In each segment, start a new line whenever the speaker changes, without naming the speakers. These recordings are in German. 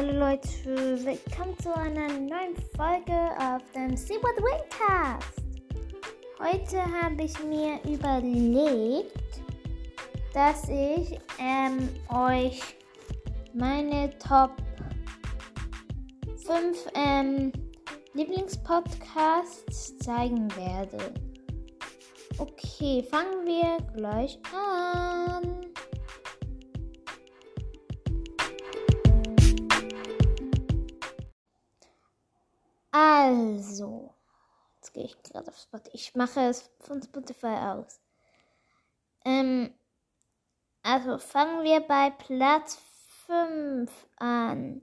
Hallo Leute, willkommen zu einer neuen Folge auf dem What Wingcast. Heute habe ich mir überlegt, dass ich ähm, euch meine Top 5 ähm, Lieblingspodcasts zeigen werde. Okay, fangen wir gleich an. Also, jetzt gehe ich gerade auf Spotify. Ich mache es von Spotify aus. Ähm, also fangen wir bei Platz 5 an.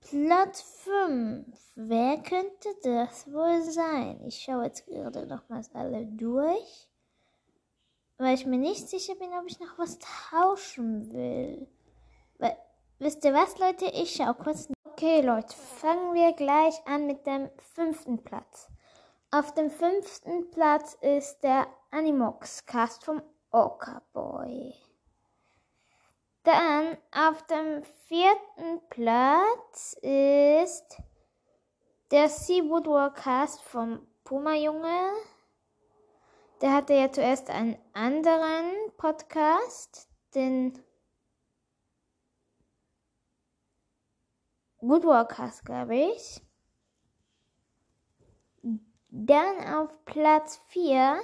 Platz 5. Wer könnte das wohl sein? Ich schaue jetzt gerade nochmals alle durch. Weil ich mir nicht sicher bin, ob ich noch was tauschen will. Weil, wisst ihr was, Leute? Ich schaue kurz Okay, Leute, fangen wir gleich an mit dem fünften Platz. Auf dem fünften Platz ist der Animox Cast vom Oka Boy. Dann auf dem vierten Platz ist der Sea Woodwalk Cast vom Puma Junge. Der hatte ja zuerst einen anderen Podcast, den Woodwalkers, glaube ich. Dann auf Platz 4,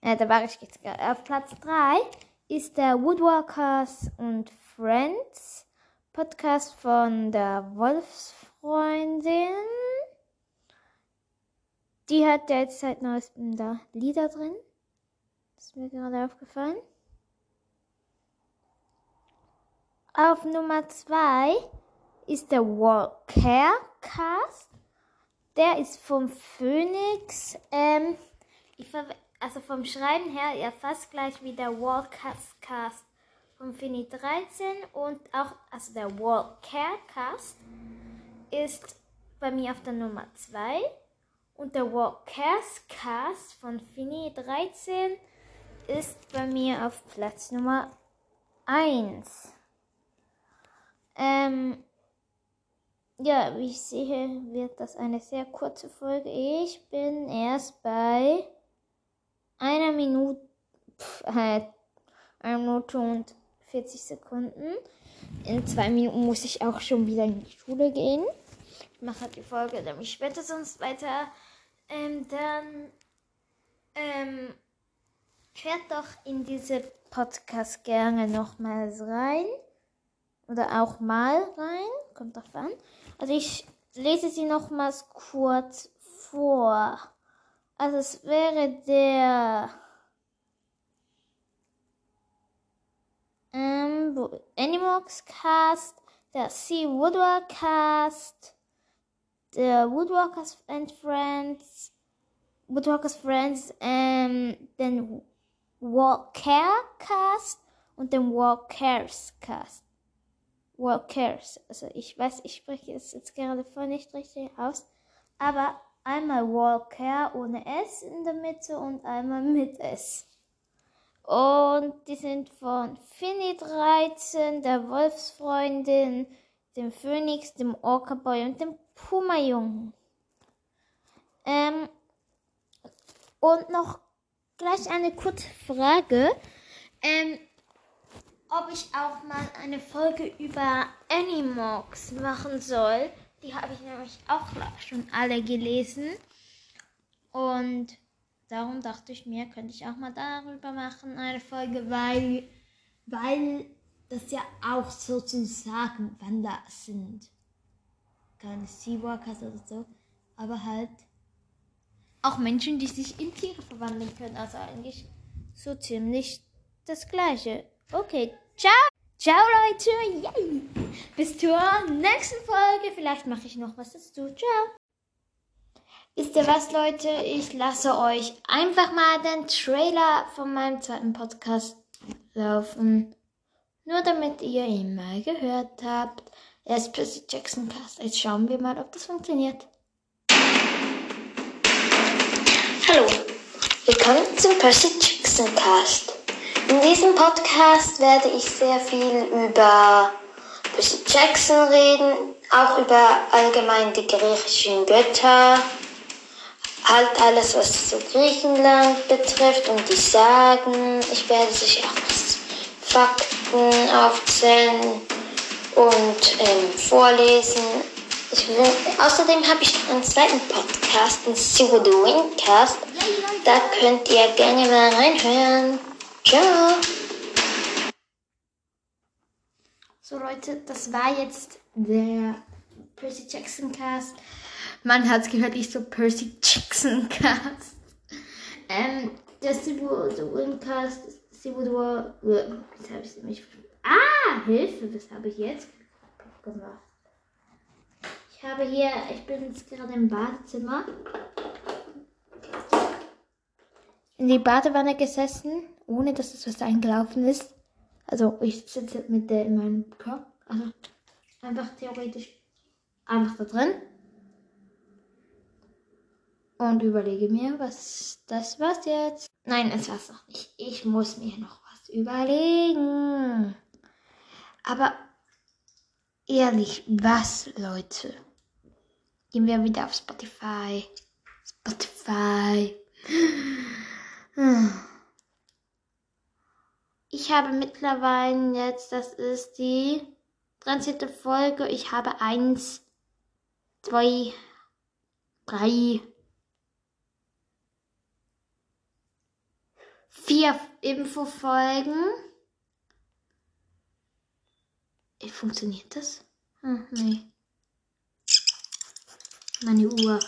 äh, da war ich jetzt gerade, auf Platz 3 ist der Woodwalkers und Friends Podcast von der Wolfsfreundin. Die hat jetzt seit neuestem da Lieder drin. Das ist mir gerade aufgefallen. Auf Nummer 2 ist der Walker Cast. Der ist vom Phoenix. Ähm, also vom Schreiben her ja fast gleich wie der Walkers Cast vom Fini 13 und auch also der Cast ist bei mir auf der Nummer 2 und der Walkers Cast von Fini 13 ist bei mir auf Platz Nummer 1. Ähm, ja, wie ich sehe, wird das eine sehr kurze Folge. Ich bin erst bei einer Minute, pff, äh, einer Minute und 40 Sekunden. In zwei Minuten muss ich auch schon wieder in die Schule gehen. Ich mache die Folge nämlich später sonst weiter. Ähm, dann ähm, hört doch in diese Podcast gerne nochmals rein. Oder auch mal rein. Kommt drauf an. Also ich lese sie nochmals kurz vor. Also es wäre der ähm, Animox Cast, der Sea Woodwalk Cast, der Woodwalkers and Friends, Woodwalkers Friends, ähm, den Walker Cast und den Walkers Cast. Walkers. Also ich weiß, ich spreche es jetzt gerade voll nicht richtig aus. Aber einmal Walker ohne S in der Mitte und einmal mit S. Und die sind von Finny 13, der Wolfsfreundin, dem Phönix, dem Orca-Boy und dem Puma-Jungen. Ähm, und noch gleich eine kurze Frage. Ähm, ob ich auch mal eine Folge über Animox machen soll. Die habe ich nämlich auch schon alle gelesen. Und darum dachte ich mir, könnte ich auch mal darüber machen, eine Folge, weil, weil das ja auch sozusagen Wander sind. Keine Seawalkers oder so, aber halt auch Menschen, die sich in Tiere verwandeln können. Also eigentlich so ziemlich das gleiche. Okay, ciao. Ciao Leute. Yay. Bis zur nächsten Folge. Vielleicht mache ich noch was dazu. Ciao. Wisst ihr was, Leute? Ich lasse euch einfach mal den Trailer von meinem zweiten Podcast laufen. Nur damit ihr ihn mal gehört habt. Er ist Percy Jackson Cast. Jetzt schauen wir mal, ob das funktioniert.
Hallo, willkommen zum Percy Jackson Cast. In diesem Podcast werde ich sehr viel über Percy Jackson reden, auch über allgemein die griechischen Götter, halt alles, was so Griechenland betrifft und die Sagen. Ich werde sicher auch Fakten aufzählen und ähm, vorlesen. Will, außerdem habe ich noch einen zweiten Podcast, What the Windcast. Da könnt ihr gerne mal reinhören. Ciao.
So Leute, das war jetzt der Percy Jackson Cast. Man hat es gehört, ich so Percy Jackson Cast. Ähm, der the Windcast, Sibu the Jetzt habe ich nämlich. Ah, Hilfe, was habe ich jetzt gemacht? Ich habe hier, ich bin jetzt gerade im Badezimmer. In die Badewanne gesessen, ohne dass es was eingelaufen ist. Also ich sitze mit der in meinem Kopf. Also einfach theoretisch einfach da drin. Und überlege mir, was das war's jetzt. Nein, es war's noch nicht. Ich muss mir noch was überlegen. Aber ehrlich, was, Leute? Gehen wir wieder auf Spotify. Spotify. Ich habe mittlerweile jetzt, das ist die 13. Folge. Ich habe eins, zwei, drei, vier Infofolgen. Äh, Funktioniert das? Hm, nee. Meine Uhr.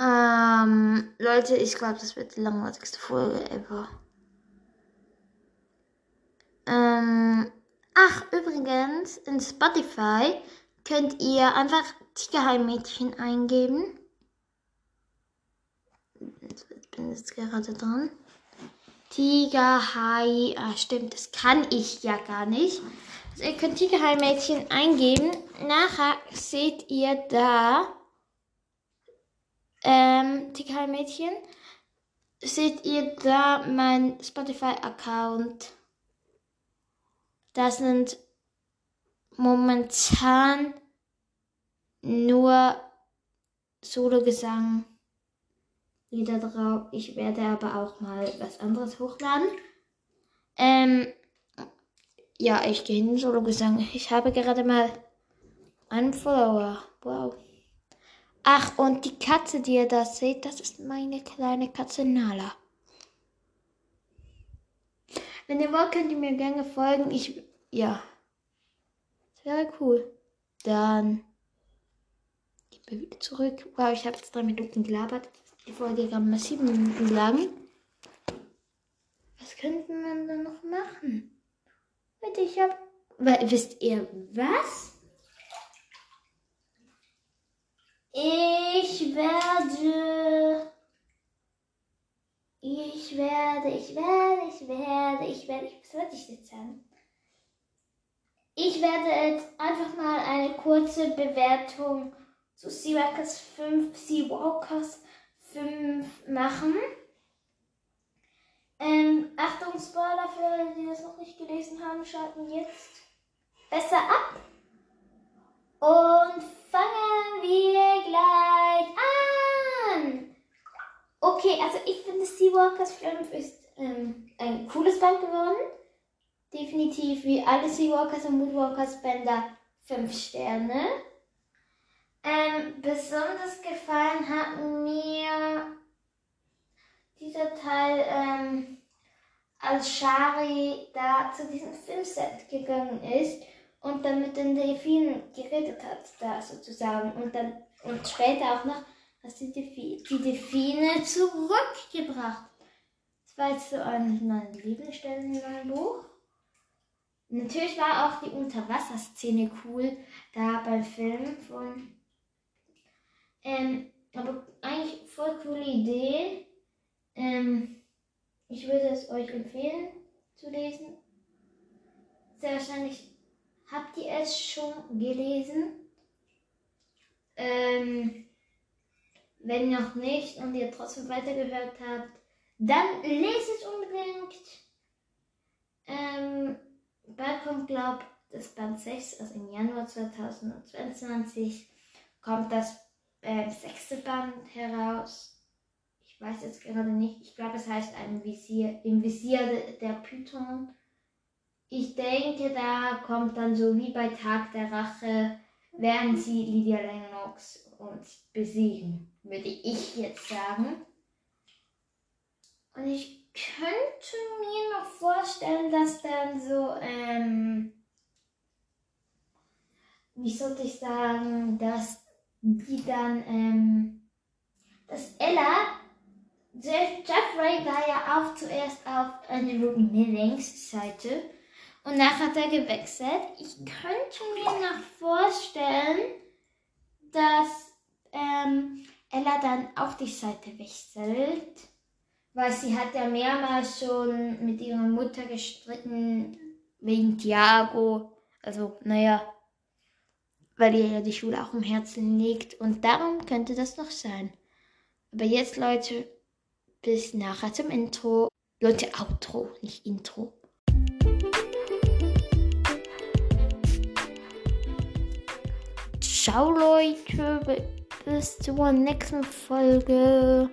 Ähm, Leute, ich glaube, das wird die langweiligste Folge ever. Ähm, ach, übrigens, in Spotify könnt ihr einfach Tigerheim-Mädchen eingeben. Ich bin jetzt gerade dran. Tigerhai, ah, stimmt, das kann ich ja gar nicht. Also ihr könnt Tigerhai-Mädchen eingeben. Nachher seht ihr da ähm, Tigerhai-Mädchen, seht ihr da mein Spotify-Account. Da sind momentan nur Solo-Gesang Lieder drauf. Ich werde aber auch mal was anderes hochladen. Ähm, ja, ich gehe in Solo-Gesang. Ich habe gerade mal einen Follower. Wow. Ach, und die Katze, die ihr da seht, das ist meine kleine Katze Nala. Wenn ihr wollt, könnt ihr mir gerne folgen. Ich, ja. Das wäre cool. Dann gehen wir wieder zurück. Wow, ich habe jetzt drei Minuten gelabert. Die Folge kam mal sieben Minuten lang. Was könnte man da noch machen? Bitte, ich hab. Wisst ihr was? Ich werde. Ich werde, ich werde, ich werde, ich werde. Was wollte ich jetzt sagen? Ich werde jetzt einfach mal eine kurze Bewertung zu Seawalkers 5 Seawalkers 5 machen. Ähm, Achtung, Spoiler für alle, die das noch nicht gelesen haben, schalten jetzt besser ab. Und fangen wir gleich an. Okay, also ich finde Seawalkers 5 ist ähm, ein cooles Band geworden. Definitiv wie alle Seawalkers und Moonwalkers Bänder 5 Sterne. Ähm, besonders gefallen hat mir dieser Teil, ähm, als Shari da zu diesem Filmset gegangen ist und dann mit den Delfinen geredet hat, da sozusagen. Und dann und später auch noch, die, Delfi die Delfine zurückgebracht. Das war jetzt so eine meiner Lieblingsstellen in meinem Buch. Natürlich war auch die Unterwasserszene cool, da beim Film von. Ähm, aber eigentlich voll coole Idee. Ähm, ich würde es euch empfehlen zu lesen. Sehr wahrscheinlich Habt ihr es schon gelesen? Ähm, wenn noch nicht und ihr trotzdem weitergehört habt, dann lest es unbedingt. Ähm, bald kommt, glaube das Band 6, also im Januar 2022, kommt das äh, sechste Band heraus. Ich weiß jetzt gerade nicht. Ich glaube, es heißt ein Visier, im Visier de, der Python. Ich denke, da kommt dann so wie bei Tag der Rache, werden sie Lydia Lennox uns besiegen, würde ich jetzt sagen. Und ich könnte mir noch vorstellen, dass dann so, ähm, wie sollte ich sagen, dass die dann, ähm, dass Ella, Jeffrey war ja auch zuerst auf Andrew Millings Seite und nachher hat er gewechselt. Ich könnte mir noch vorstellen, dass ähm, Ella dann auf die Seite wechselt, weil sie hat ja mehrmals schon mit ihrer Mutter gestritten wegen Tiago. Also, naja, weil ihr ja die Schule auch im Herzen liegt und darum könnte das noch sein. Aber jetzt, Leute, bis nachher zum Intro. Leute, Outro, nicht Intro. Ciao, Leute, bis zur nächsten Folge.